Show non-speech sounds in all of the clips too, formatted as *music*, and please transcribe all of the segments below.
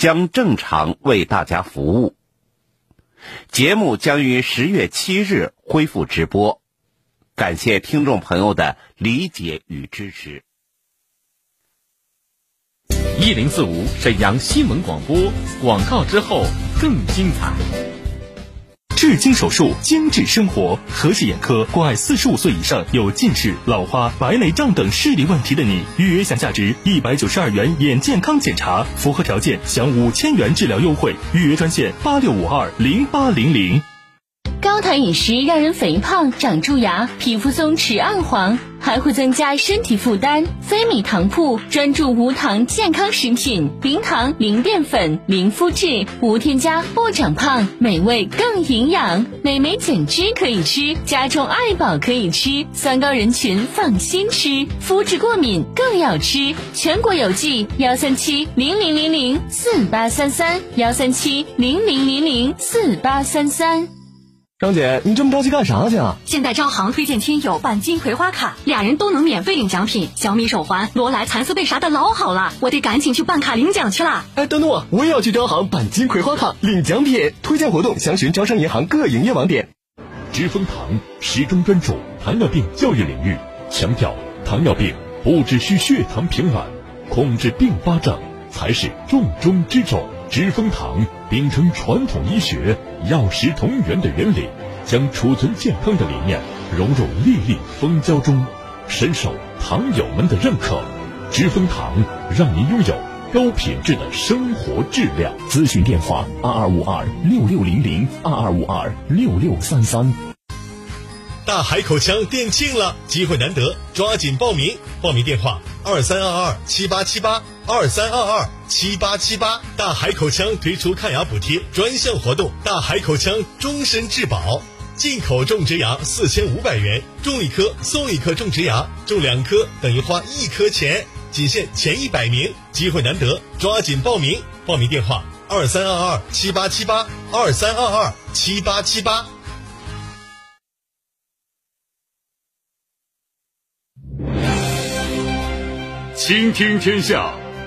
将正常为大家服务。节目将于十月七日恢复直播，感谢听众朋友的理解与支持。一零四五沈阳新闻广播广告之后更精彩。至精手术，精致生活，和氏眼科关爱四十五岁以上有近视、老花、白内障等视力问题的你。预约享价值一百九十二元眼健康检查，符合条件享五千元治疗优惠。预约专线八六五二零八零零。高糖饮食让人肥胖、长蛀牙、皮肤松弛暗黄，还会增加身体负担。非米糖铺专注无糖健康食品，零糖、零淀粉、零麸质，无添加不长胖，美味更营养。美眉减脂可以吃，加重爱宝可以吃，三高人群放心吃，肤质过敏更要吃。全国有记幺三七零零零零四八三三幺三七零零零零四八三三。张姐，你这么着急干啥去啊？现在招行推荐亲友办金葵花卡，俩人都能免费领奖品，小米手环、罗莱蚕丝被啥的老好了，我得赶紧去办卡领奖去了。哎，等等我，我也要去招行办金葵花卡领奖品。推荐活动详询招商银行各营业网点。知蜂堂始终专注糖尿病教育领域，强调糖尿病不只需血糖平稳，控制并发症才是重中之重。知蜂堂秉承传统医学药食同源的原理，将储存健康的理念融入粒粒蜂胶中，深受糖友们的认可。知蜂堂让您拥有高品质的生活质量。咨询电话：二二五二六六零零二二五二六六三三。大海口腔店庆了，机会难得，抓紧报名！报名电话：二三二二七八七八。二三二二七八七八，大海口腔推出看牙补贴专项活动，大海口腔终身质保，进口种植牙四千五百元，种一颗送一颗种植牙，种两颗等于花一颗钱，仅限前一百名，机会难得，抓紧报名！报名电话：二三二二七八七八，二三二二七八七八。倾听天下。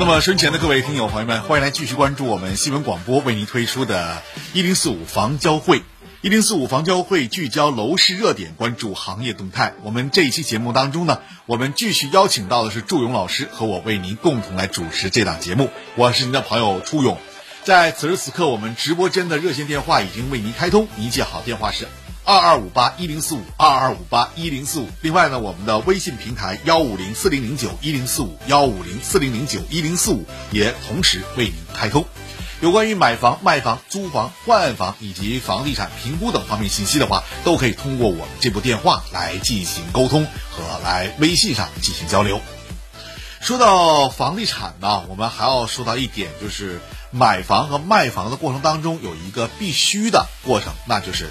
那么身前的各位听友朋友们，欢迎来继续关注我们新闻广播为您推出的“一零四五房交会”。一零四五房交会聚焦楼市热点，关注行业动态。我们这一期节目当中呢，我们继续邀请到的是祝勇老师和我为您共同来主持这档节目。我是您的朋友初勇，在此时此刻，我们直播间的热线电话已经为您开通，您记好电话是。二二五八一零四五，二二五八一零四五。另外呢，我们的微信平台幺五零四零零九一零四五，幺五零四零零九一零四五也同时为您开通。有关于买房、卖房、租房、换房以及房地产评估等方面信息的话，都可以通过我们这部电话来进行沟通和来微信上进行交流。说到房地产呢，我们还要说到一点，就是买房和卖房的过程当中有一个必须的过程，那就是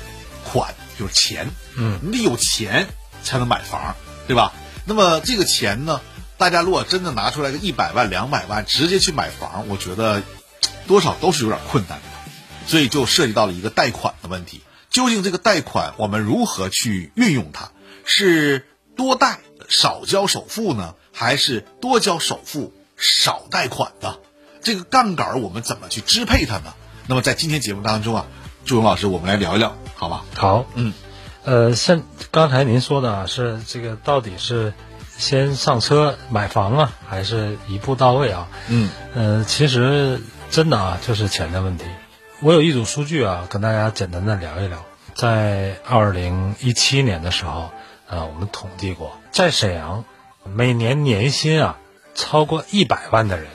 款。就是钱，嗯，你得有钱才能买房，对吧？那么这个钱呢，大家如果真的拿出来个一百万、两百万，直接去买房，我觉得多少都是有点困难的。所以就涉及到了一个贷款的问题。究竟这个贷款我们如何去运用它？是多贷少交首付呢，还是多交首付少贷款的？这个杠杆我们怎么去支配它呢？那么在今天节目当中啊。朱勇老师，我们来聊一聊，好吧？好，嗯，呃，像刚才您说的啊，是这个到底是先上车买房啊，还是一步到位啊？嗯，呃，其实真的啊，就是钱的问题。我有一组数据啊，跟大家简单的聊一聊。在二零一七年的时候，呃，我们统计过，在沈阳，每年年薪啊超过一百万的人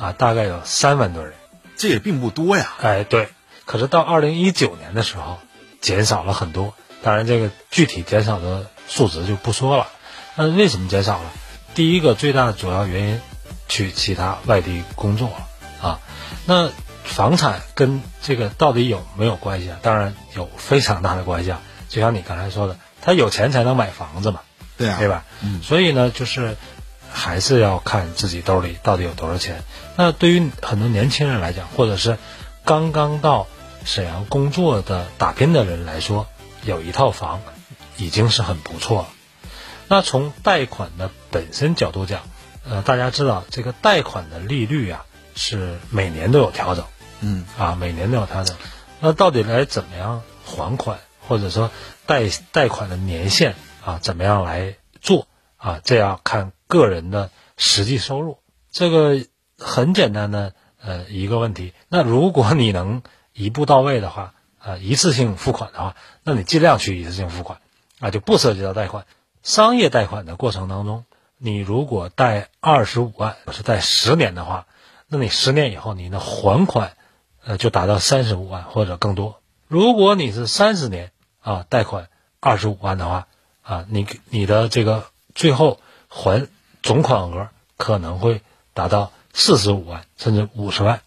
啊，大概有三万多人。这也并不多呀。哎，对。可是到二零一九年的时候，减少了很多。当然，这个具体减少的数值就不说了。那为什么减少了？第一个最大的主要原因，去其他外地工作了啊。那房产跟这个到底有没有关系啊？当然有非常大的关系啊。就像你刚才说的，他有钱才能买房子嘛，对啊，对吧？嗯。所以呢，就是还是要看自己兜里到底有多少钱。那对于很多年轻人来讲，或者是刚刚到沈阳工作的打拼的人来说，有一套房已经是很不错了。那从贷款的本身角度讲，呃，大家知道这个贷款的利率啊是每年都有调整，嗯啊，每年都有调整。那到底来怎么样还款，或者说贷贷款的年限啊，怎么样来做啊？这要看个人的实际收入。这个很简单的呃一个问题。那如果你能一步到位的话，啊，一次性付款的话，那你尽量去一次性付款，啊，就不涉及到贷款。商业贷款的过程当中，你如果贷二十五万，是贷十年的话，那你十年以后你的还款，呃，就达到三十五万或者更多。如果你是三十年啊贷款二十五万的话，啊，你你的这个最后还总款额可能会达到四十五万甚至五十万。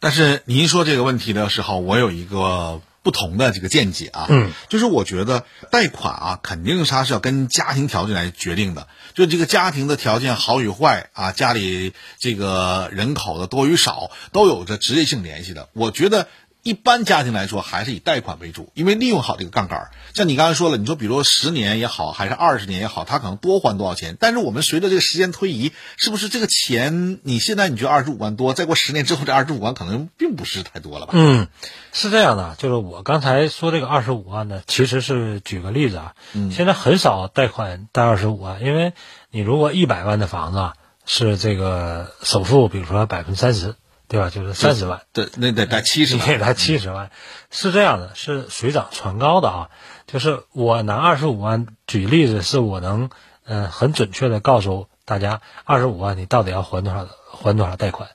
但是您说这个问题的时候，我有一个。不同的这个见解啊，嗯，就是我觉得贷款啊，肯定它是要跟家庭条件来决定的，就这个家庭的条件好与坏啊，家里这个人口的多与少都有着直接性联系的。我觉得。一般家庭来说，还是以贷款为主，因为利用好这个杠杆。像你刚才说了，你说比如十年也好，还是二十年也好，他可能多还多少钱。但是我们随着这个时间推移，是不是这个钱你现在你觉得二十五万多，再过十年之后这二十五万可能并不是太多了吧？嗯，是这样的，就是我刚才说这个二十五万呢，其实是举个例子啊。嗯，现在很少贷款贷二十五万，因为你如果一百万的房子是这个首付，比如说百分之三十。对吧？就是三十万，对，那得贷七十万，*laughs* 贷七十万，是这样的，是水涨船高的啊。就是我拿二十五万举例子，是我能嗯很准确的告诉大家，二十五万你到底要还多少，还多少贷款。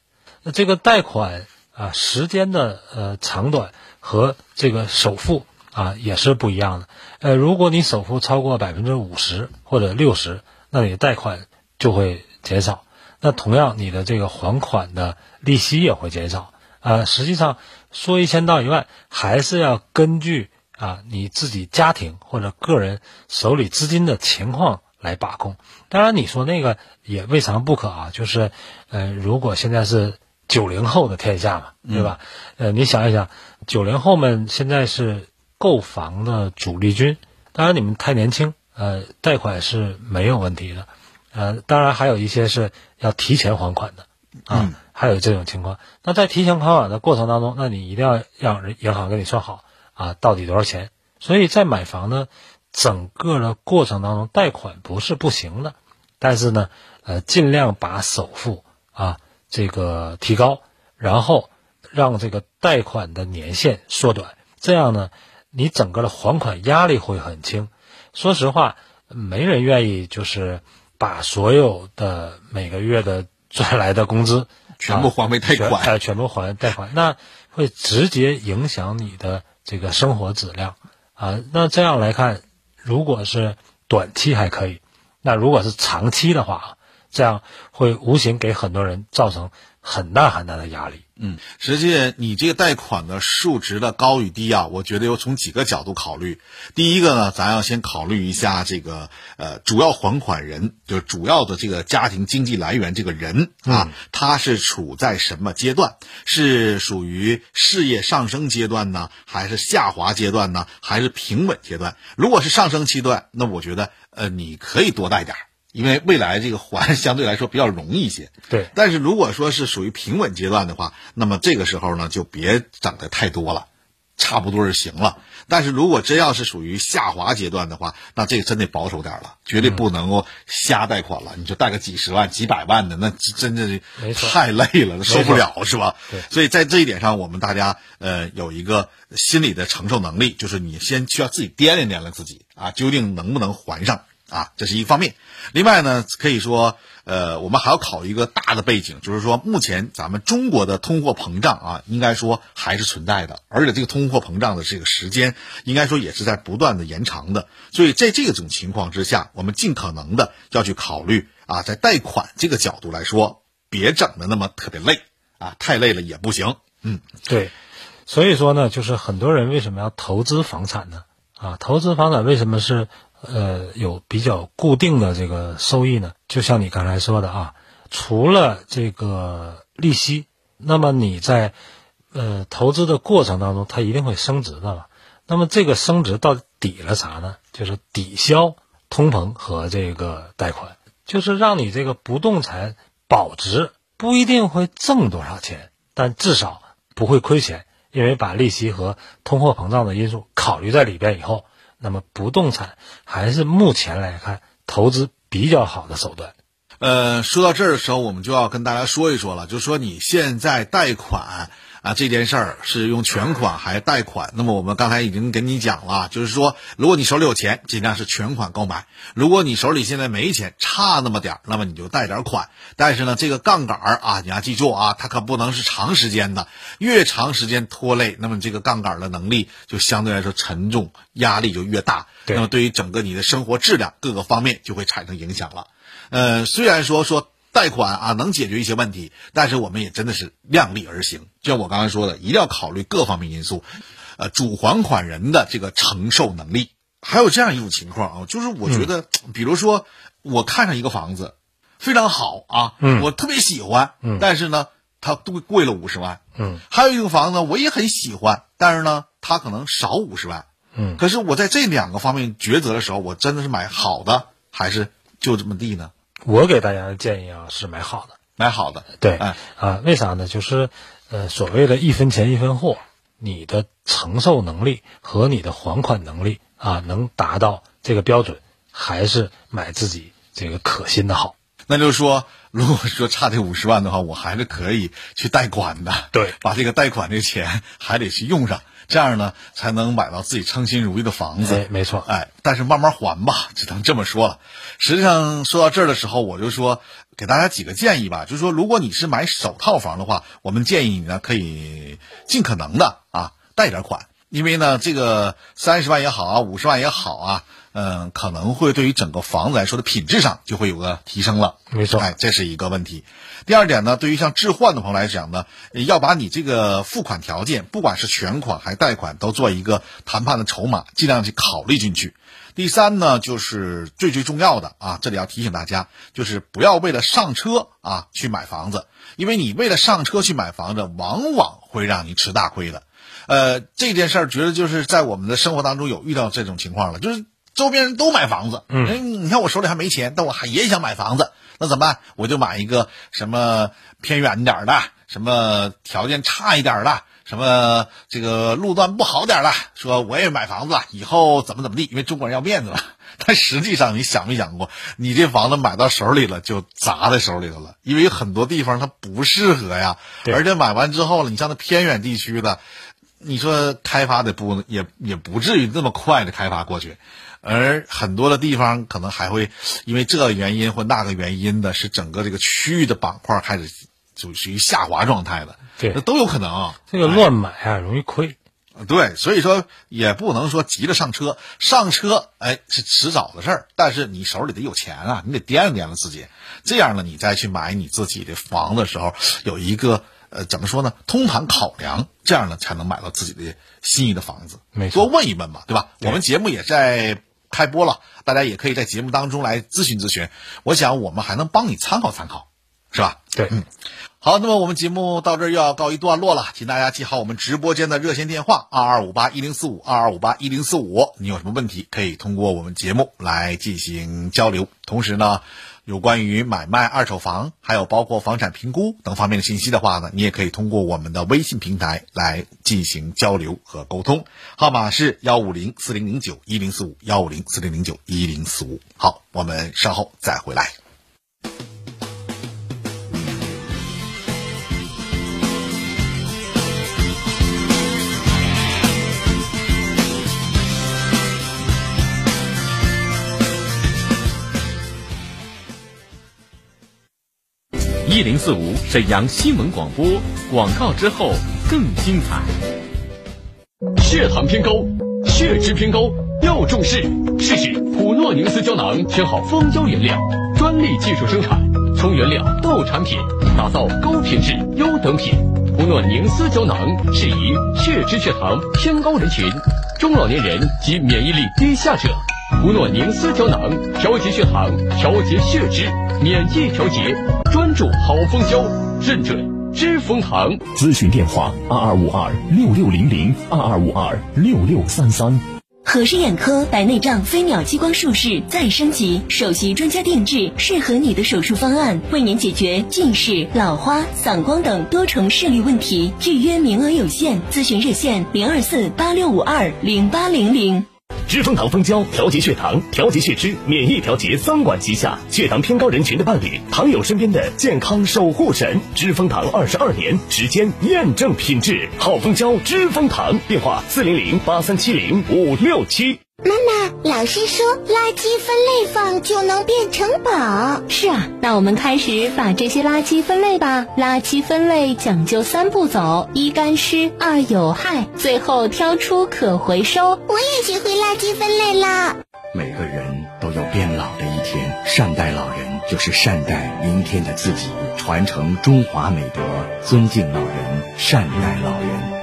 那这个贷款啊，时间的呃长短和这个首付啊也是不一样的。呃，如果你首付超过百分之五十或者六十，那你贷款就会减少。那同样，你的这个还款的利息也会减少啊。实际上，说一千道一万，还是要根据啊你自己家庭或者个人手里资金的情况来把控。当然，你说那个也未尝不可啊。就是，呃，如果现在是九零后的天下嘛，对吧？呃，你想一想，九零后们现在是购房的主力军。当然，你们太年轻，呃，贷款是没有问题的。呃，当然还有一些是要提前还款的，啊，还有这种情况。那在提前还款的过程当中，那你一定要让银行给你算好啊，到底多少钱。所以在买房呢，整个的过程当中，贷款不是不行的，但是呢，呃，尽量把首付啊这个提高，然后让这个贷款的年限缩短，这样呢，你整个的还款压力会很轻。说实话，没人愿意就是。把所有的每个月的赚来的工资 *laughs* 全部还为贷款，哎，全部还贷款，那会直接影响你的这个生活质量啊。那这样来看，如果是短期还可以，那如果是长期的话，这样会无形给很多人造成很大很大的压力。嗯，实际你这个贷款的数值的高与低啊，我觉得要从几个角度考虑。第一个呢，咱要先考虑一下这个呃主要还款人，就是主要的这个家庭经济来源这个人啊，他是处在什么阶段？是属于事业上升阶段呢，还是下滑阶段呢，还是平稳阶段？如果是上升阶段，那我觉得呃你可以多贷点儿。因为未来这个还相对来说比较容易一些，对。但是如果说是属于平稳阶段的话，那么这个时候呢，就别涨得太多了，差不多就行了。但是如果真要是属于下滑阶段的话，那这个真得保守点了，绝对不能够瞎贷款了。你就贷个几十万、几百万的，那真的太累了，受不了是吧？所以在这一点上，我们大家呃有一个心理的承受能力，就是你先需要自己掂量掂量自己啊，究竟能不能还上啊？这是一方面。另外呢，可以说。呃，我们还要考虑一个大的背景，就是说，目前咱们中国的通货膨胀啊，应该说还是存在的，而且这个通货膨胀的这个时间，应该说也是在不断的延长的。所以在这种情况之下，我们尽可能的要去考虑啊，在贷款这个角度来说，别整的那么特别累啊，太累了也不行。嗯，对，所以说呢，就是很多人为什么要投资房产呢？啊，投资房产为什么是？呃，有比较固定的这个收益呢，就像你刚才说的啊，除了这个利息，那么你在呃投资的过程当中，它一定会升值的嘛。那么这个升值到底抵了啥呢？就是抵消通膨和这个贷款，就是让你这个不动产保值，不一定会挣多少钱，但至少不会亏钱，因为把利息和通货膨胀的因素考虑在里边以后。那么不动产还是目前来看投资比较好的手段。呃，说到这儿的时候，我们就要跟大家说一说了，就说你现在贷款。啊，这件事儿是用全款还是贷款？那么我们刚才已经跟你讲了，就是说，如果你手里有钱，尽量是全款购买；如果你手里现在没钱，差那么点儿，那么你就贷点款。但是呢，这个杠杆儿啊，你要记住啊，它可不能是长时间的，越长时间拖累，那么这个杠杆的能力就相对来说沉重，压力就越大。那么对于整个你的生活质量各个方面就会产生影响了。呃，虽然说说。贷款啊，能解决一些问题，但是我们也真的是量力而行。就像我刚才说的，一定要考虑各方面因素，呃，主还款人的这个承受能力。还有这样一种情况啊，就是我觉得，比如说我看上一个房子，非常好啊，我特别喜欢，但是呢，它都贵了五十万。嗯，还有一个房子我也很喜欢，但是呢，它可能少五十万。嗯，可是我在这两个方面抉择的时候，我真的是买好的，还是就这么地呢？我给大家的建议啊，是买好的，买好的。对，啊，为啥呢？就是，呃，所谓的一分钱一分货，你的承受能力和你的还款能力啊，能达到这个标准，还是买自己这个可心的好。那就是说，如果说差这五十万的话，我还是可以去贷款的。对，把这个贷款的钱还得去用上。这样呢，才能买到自己称心如意的房子。没错，哎，但是慢慢还吧，只能这么说了。实际上说到这儿的时候，我就说给大家几个建议吧，就是说，如果你是买首套房的话，我们建议你呢，可以尽可能的啊贷点款，因为呢，这个三十万也好啊，五十万也好啊。嗯，可能会对于整个房子来说的品质上就会有个提升了。没错，哎，这是一个问题。第二点呢，对于像置换的朋友来讲呢，要把你这个付款条件，不管是全款还是贷款，都做一个谈判的筹码，尽量去考虑进去。第三呢，就是最最重要的啊，这里要提醒大家，就是不要为了上车啊去买房子，因为你为了上车去买房子，往往会让你吃大亏的。呃，这件事儿觉得就是在我们的生活当中有遇到这种情况了，就是。周边人都买房子，嗯，你看我手里还没钱，但我还也想买房子，那怎么办？我就买一个什么偏远点的，什么条件差一点的，什么这个路段不好点的，说我也买房子，以后怎么怎么地？因为中国人要面子嘛。*laughs* 但实际上，你想没想过，你这房子买到手里了，就砸在手里头了，因为很多地方它不适合呀。而且买完之后了，你像那偏远地区的，你说开发的不也也不至于那么快的开发过去。而很多的地方可能还会因为这个原因或那个原因的，是整个这个区域的板块开始就属于下滑状态的，对，那都有可能。这个乱买啊，容易亏。对，所以说也不能说急着上车，上车哎是迟早的事儿，但是你手里得有钱啊，你得掂量掂量自己，这样呢，你再去买你自己的房的时候，有一个呃怎么说呢，通盘考量，这样呢才能买到自己的心仪的房子。没错，多问一问嘛，对吧？我们节目也在。开播了，大家也可以在节目当中来咨询咨询。我想我们还能帮你参考参考，是吧？对，嗯，好，那么我们节目到这儿又要告一段落了，请大家记好我们直播间的热线电话：二二五八一零四五，二二五八一零四五。你有什么问题，可以通过我们节目来进行交流。同时呢，有关于买卖二手房，还有包括房产评估等方面的信息的话呢，你也可以通过我们的微信平台来进行交流和沟通。号码是幺五零四零零九一零四五幺五零四零零九一零四五。好，我们稍后再回来。一零四五沈阳新闻广播广告之后更精彩。血糖偏高，血脂偏高要重视。试试普诺宁斯胶囊，选好蜂胶原料，专利技术生产，从原料到产品，打造高品质优等品。普诺宁斯胶囊适宜血脂血糖偏高人群、中老年人及免疫力低下者。普诺宁斯胶囊调节血糖、调节血脂、免疫调节，专注好蜂胶，认准知蜂堂。咨询电话：二二五二六六零零二二五二六六三三。和氏眼科白内障飞秒激光术式再升级，首席专家定制适合你的手术方案，为您解决近视、老花、散光等多重视力问题。预约名额有限，咨询热线零二四八六五二零八零零。知蜂堂蜂胶调节血糖、调节血脂、免疫调节三管齐下，血糖偏高人群的伴侣，糖友身边的健康守护神。知蜂堂二十二年时间验证品质，好蜂胶知蜂堂，电话四零零八三七零五六七。妈妈，老师说垃圾分类放就能变成宝。是啊，那我们开始把这些垃圾分类吧。垃圾分类讲究三步走：一干湿，二有害，最后挑出可回收。我也学会垃圾分类啦。每个人都有变老的一天，善待老人就是善待明天的自己，传承中华美德，尊敬老人，善待老人。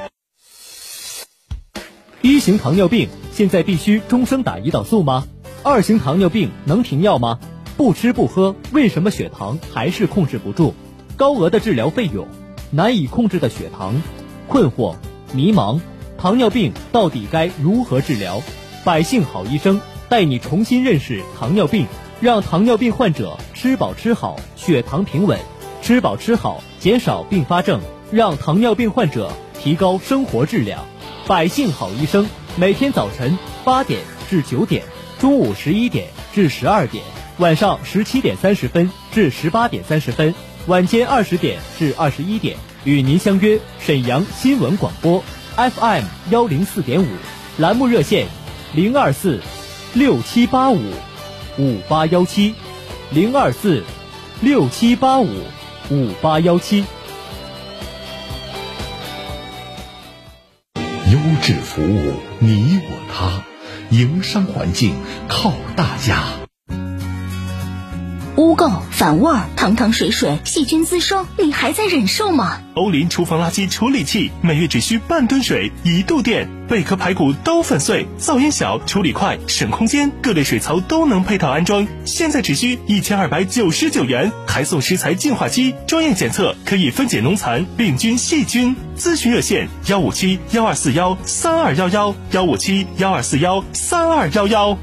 一型糖尿病现在必须终生打胰岛素吗？二型糖尿病能停药吗？不吃不喝，为什么血糖还是控制不住？高额的治疗费用，难以控制的血糖，困惑、迷茫，糖尿病到底该如何治疗？百姓好医生带你重新认识糖尿病，让糖尿病患者吃饱吃好，血糖平稳，吃饱吃好，减少并发症，让糖尿病患者提高生活质量。百姓好医生每天早晨八点至九点，中午十一点至十二点，晚上十七点三十分至十八点三十分，晚间二十点至二十一点，与您相约沈阳新闻广播 FM 幺零四点五，栏目热线零二四六七八五五八幺七零二四六七八五五八幺七。优质服务，你我他，营商环境靠大家。污垢、反味儿、汤汤水水、细菌滋生，你还在忍受吗？欧林厨房垃圾处理器每月只需半吨水一度电，贝壳排骨都粉碎，噪音小，处理快，省空间，各类水槽都能配套安装。现在只需一千二百九十九元，还送食材净化机，专业检测可以分解农残、病菌、细菌。咨询热线：幺五七幺二四幺三二幺幺幺五七幺二四幺三二幺幺。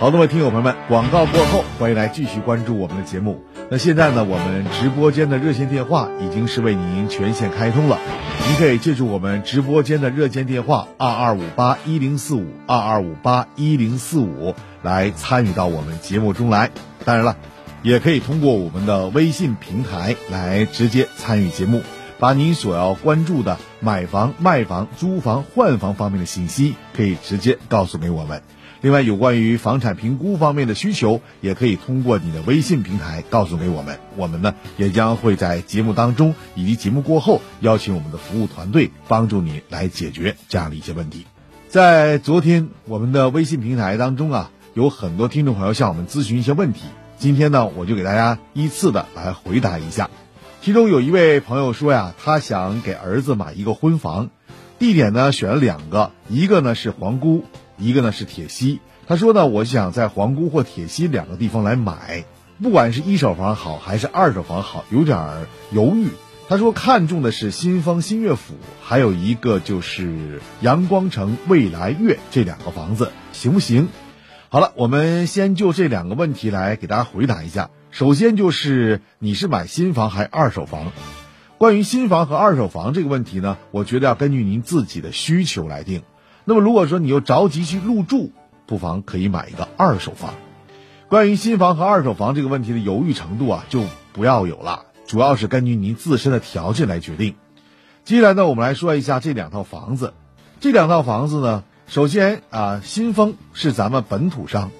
好，那么听友朋友们，广告过后，欢迎来继续关注我们的节目。那现在呢，我们直播间的热线电话已经是为您全线开通了，您可以借助我们直播间的热线电话二二五八一零四五二二五八一零四五来参与到我们节目中来。当然了，也可以通过我们的微信平台来直接参与节目，把您所要关注的买房、卖房、租房、换房方面的信息，可以直接告诉给我们。另外，有关于房产评估方面的需求，也可以通过你的微信平台告诉给我们。我们呢，也将会在节目当中以及节目过后，邀请我们的服务团队帮助你来解决这样的一些问题。在昨天我们的微信平台当中啊，有很多听众朋友向我们咨询一些问题，今天呢，我就给大家依次的来回答一下。其中有一位朋友说呀，他想给儿子买一个婚房，地点呢选了两个，一个呢是皇姑。一个呢是铁西，他说呢，我想在皇姑或铁西两个地方来买，不管是一手房好还是二手房好，有点犹豫。他说看中的是新丰新月府，还有一个就是阳光城未来悦这两个房子，行不行？好了，我们先就这两个问题来给大家回答一下。首先就是你是买新房还是二手房？关于新房和二手房这个问题呢，我觉得要根据您自己的需求来定。那么如果说你又着急去入住，不妨可以买一个二手房。关于新房和二手房这个问题的犹豫程度啊，就不要有了，主要是根据您自身的条件来决定。接下来呢，我们来说一下这两套房子。这两套房子呢。首先啊，新丰是咱们本土商，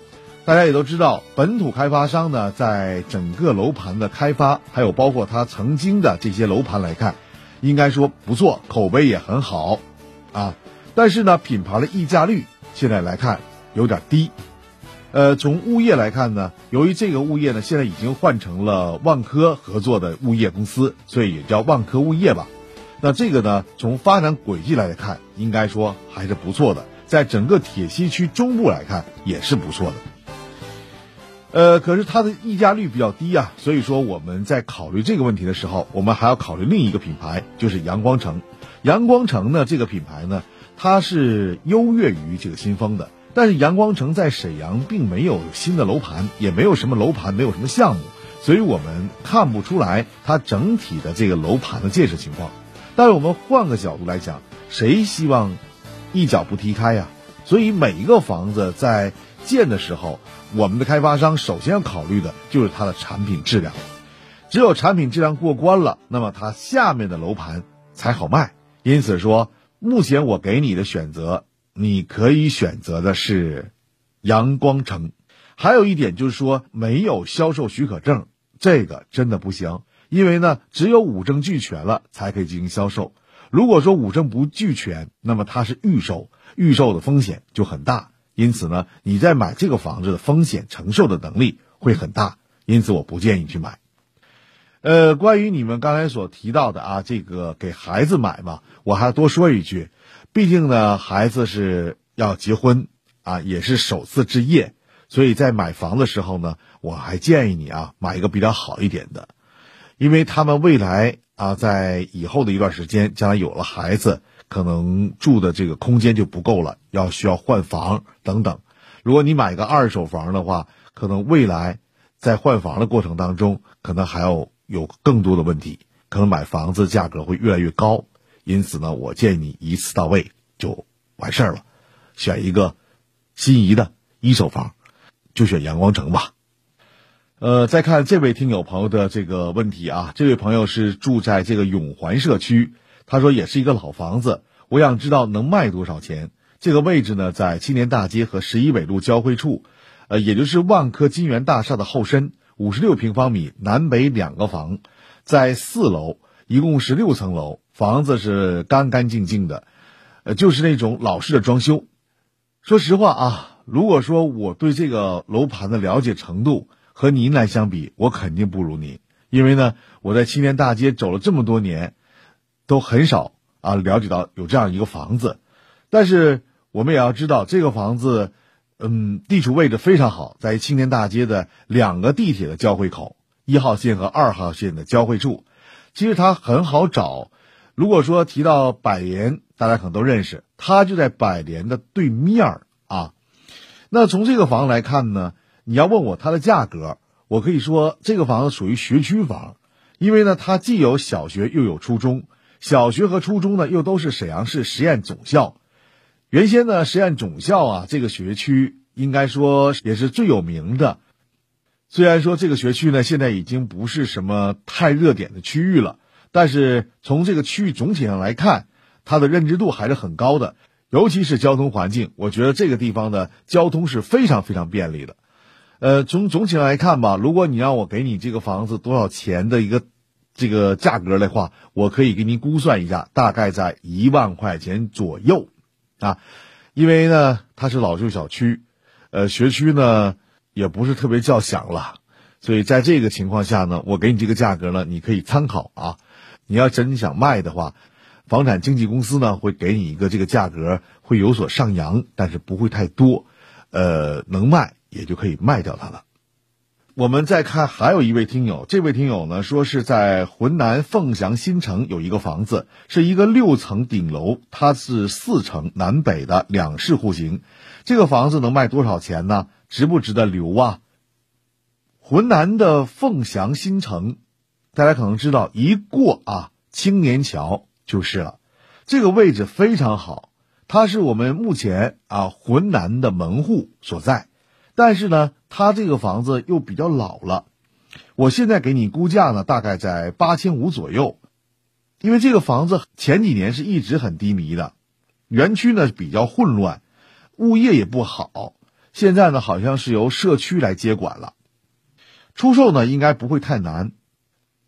大家也都知道，本土开发商呢，在整个楼盘的开发，还有包括他曾经的这些楼盘来看，应该说不错，口碑也很好，啊，但是呢，品牌的溢价率现在来看有点低，呃，从物业来看呢，由于这个物业呢，现在已经换成了万科合作的物业公司，所以也叫万科物业吧，那这个呢，从发展轨迹来看，应该说还是不错的。在整个铁西区中部来看也是不错的，呃，可是它的溢价率比较低啊，所以说我们在考虑这个问题的时候，我们还要考虑另一个品牌，就是阳光城。阳光城呢，这个品牌呢，它是优越于这个新丰的，但是阳光城在沈阳并没有新的楼盘，也没有什么楼盘，没有什么项目，所以我们看不出来它整体的这个楼盘的建设情况。但是我们换个角度来讲，谁希望？一脚不踢开呀，所以每一个房子在建的时候，我们的开发商首先要考虑的就是它的产品质量。只有产品质量过关了，那么它下面的楼盘才好卖。因此说，目前我给你的选择，你可以选择的是阳光城。还有一点就是说，没有销售许可证，这个真的不行，因为呢，只有五证俱全了才可以进行销售。如果说五证不俱全，那么它是预售，预售的风险就很大。因此呢，你在买这个房子的风险承受的能力会很大。因此，我不建议去买。呃，关于你们刚才所提到的啊，这个给孩子买嘛，我还多说一句，毕竟呢，孩子是要结婚啊，也是首次置业，所以在买房的时候呢，我还建议你啊，买一个比较好一点的，因为他们未来。啊，在以后的一段时间，将来有了孩子，可能住的这个空间就不够了，要需要换房等等。如果你买个二手房的话，可能未来在换房的过程当中，可能还要有更多的问题，可能买房子价格会越来越高。因此呢，我建议你一次到位就完事儿了，选一个心仪的一手房，就选阳光城吧。呃，再看这位听友朋友的这个问题啊，这位朋友是住在这个永环社区，他说也是一个老房子，我想知道能卖多少钱。这个位置呢，在青年大街和十一纬路交汇处，呃，也就是万科金源大厦的后身，五十六平方米，南北两个房，在四楼，一共是六层楼，房子是干干净净的，呃，就是那种老式的装修。说实话啊，如果说我对这个楼盘的了解程度，和您来相比，我肯定不如您，因为呢，我在青年大街走了这么多年，都很少啊了解到有这样一个房子。但是我们也要知道，这个房子，嗯，地处位置非常好，在青年大街的两个地铁的交汇口，一号线和二号线的交汇处，其实它很好找。如果说提到百联，大家可能都认识，它就在百联的对面儿啊。那从这个房来看呢？你要问我它的价格，我可以说这个房子属于学区房，因为呢它既有小学又有初中，小学和初中呢又都是沈阳市实验总校。原先呢实验总校啊这个学区应该说也是最有名的，虽然说这个学区呢现在已经不是什么太热点的区域了，但是从这个区域总体上来看，它的认知度还是很高的，尤其是交通环境，我觉得这个地方的交通是非常非常便利的。呃，从总体上来看吧，如果你让我给你这个房子多少钱的一个这个价格的话，我可以给您估算一下，大概在一万块钱左右，啊，因为呢它是老旧小区，呃，学区呢也不是特别叫响了，所以在这个情况下呢，我给你这个价格呢，你可以参考啊。你要真想卖的话，房产经纪公司呢会给你一个这个价格会有所上扬，但是不会太多，呃，能卖。也就可以卖掉它了。我们再看，还有一位听友，这位听友呢说是在浑南凤翔新城有一个房子，是一个六层顶楼，它是四层南北的两室户型，这个房子能卖多少钱呢？值不值得留啊？浑南的凤翔新城，大家可能知道，一过啊青年桥就是了，这个位置非常好，它是我们目前啊浑南的门户所在。但是呢，他这个房子又比较老了，我现在给你估价呢，大概在八千五左右。因为这个房子前几年是一直很低迷的，园区呢比较混乱，物业也不好。现在呢，好像是由社区来接管了。出售呢，应该不会太难。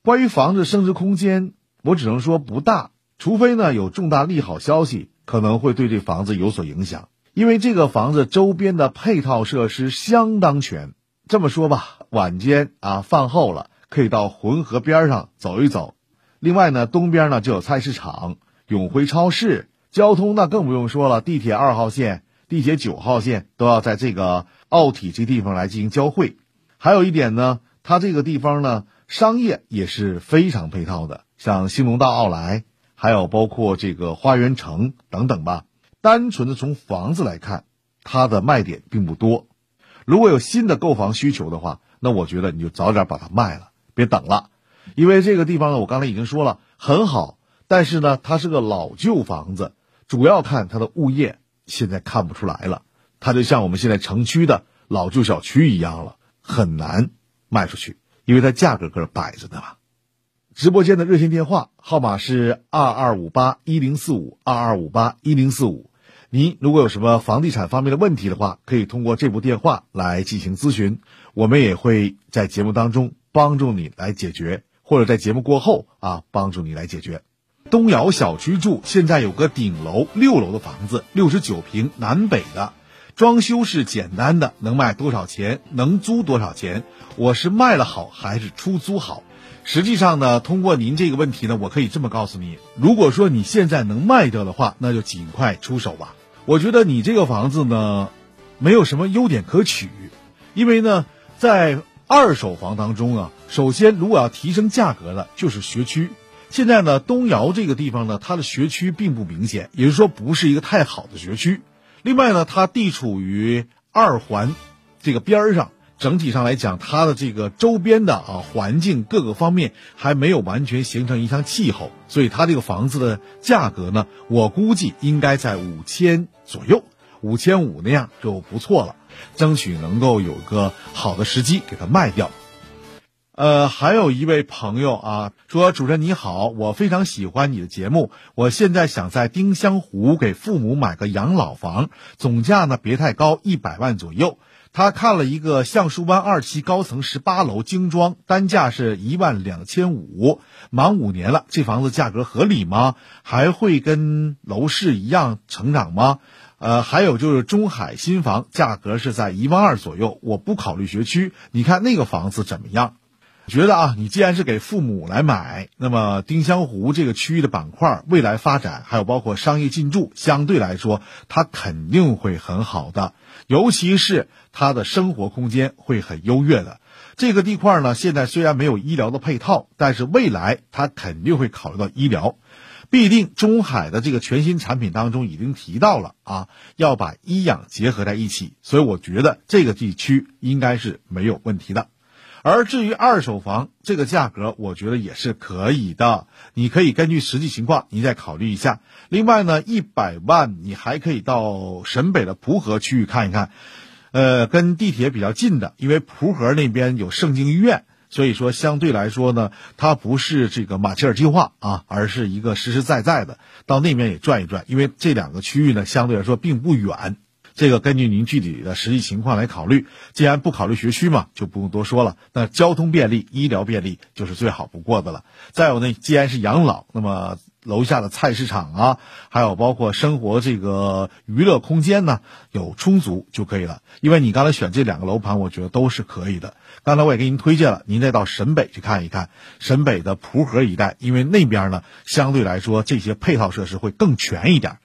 关于房子升值空间，我只能说不大，除非呢有重大利好消息，可能会对这房子有所影响。因为这个房子周边的配套设施相当全，这么说吧，晚间啊饭后了可以到浑河边上走一走。另外呢，东边呢就有菜市场、永辉超市，交通那更不用说了，地铁二号线、地铁九号线都要在这个奥体这地方来进行交汇。还有一点呢，它这个地方呢商业也是非常配套的，像兴隆大奥莱，还有包括这个花园城等等吧。单纯的从房子来看，它的卖点并不多。如果有新的购房需求的话，那我觉得你就早点把它卖了，别等了。因为这个地方呢，我刚才已经说了很好，但是呢，它是个老旧房子，主要看它的物业现在看不出来了。它就像我们现在城区的老旧小区一样了，很难卖出去，因为它价格搁这摆着呢嘛。直播间的热线电话号码是二二五八一零四五二二五八一零四五。您如果有什么房地产方面的问题的话，可以通过这部电话来进行咨询，我们也会在节目当中帮助你来解决，或者在节目过后啊帮助你来解决。东窑小区住现在有个顶楼六楼的房子，六十九平南北的，装修是简单的，能卖多少钱？能租多少钱？我是卖了好还是出租好？实际上呢，通过您这个问题呢，我可以这么告诉你：如果说你现在能卖掉的话，那就尽快出手吧。我觉得你这个房子呢，没有什么优点可取，因为呢，在二手房当中啊，首先如果要提升价格的，就是学区。现在呢，东窑这个地方呢，它的学区并不明显，也就是说不是一个太好的学区。另外呢，它地处于二环这个边儿上，整体上来讲，它的这个周边的啊环境各个方面还没有完全形成一项气候，所以它这个房子的价格呢，我估计应该在五千。左右五千五那样就不错了，争取能够有个好的时机给它卖掉。呃，还有一位朋友啊说：“主任你好，我非常喜欢你的节目，我现在想在丁香湖给父母买个养老房，总价呢别太高，一百万左右。他看了一个橡树湾二期高层十八楼精装，单价是一万两千五，满五年了，这房子价格合理吗？还会跟楼市一样成长吗？”呃，还有就是中海新房，价格是在一万二左右。我不考虑学区，你看那个房子怎么样？觉得啊，你既然是给父母来买，那么丁香湖这个区域的板块未来发展，还有包括商业进驻，相对来说它肯定会很好的，尤其是它的生活空间会很优越的。这个地块呢，现在虽然没有医疗的配套，但是未来它肯定会考虑到医疗。必定中海的这个全新产品当中已经提到了啊，要把医养结合在一起，所以我觉得这个地区应该是没有问题的。而至于二手房这个价格，我觉得也是可以的，你可以根据实际情况你再考虑一下。另外呢，一百万你还可以到沈北的蒲河区域看一看，呃，跟地铁比较近的，因为蒲河那边有盛京医院。所以说，相对来说呢，它不是这个马歇尔计划啊，而是一个实实在在的到那边也转一转。因为这两个区域呢，相对来说并不远。这个根据您具体的实际情况来考虑。既然不考虑学区嘛，就不用多说了。那交通便利、医疗便利就是最好不过的了。再有呢，既然是养老，那么。楼下的菜市场啊，还有包括生活这个娱乐空间呢，有充足就可以了。因为你刚才选这两个楼盘，我觉得都是可以的。刚才我也给您推荐了，您再到沈北去看一看，沈北的蒲河一带，因为那边呢相对来说这些配套设施会更全一点。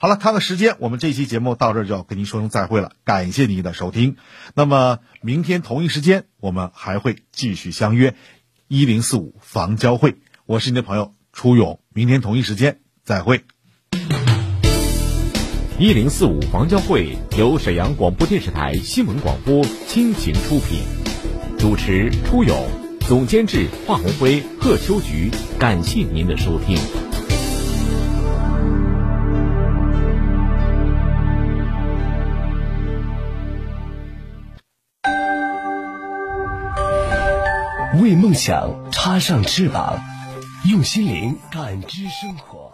好了，看看时间，我们这期节目到这就要跟您说声再会了，感谢您的收听。那么明天同一时间，我们还会继续相约一零四五房交会。我是您的朋友初勇，明天同一时间再会。一零四五房交会由沈阳广播电视台新闻广播倾情出品，主持初勇，总监制华红辉、贺秋菊，感谢您的收听。为梦想插上翅膀，用心灵感知生活。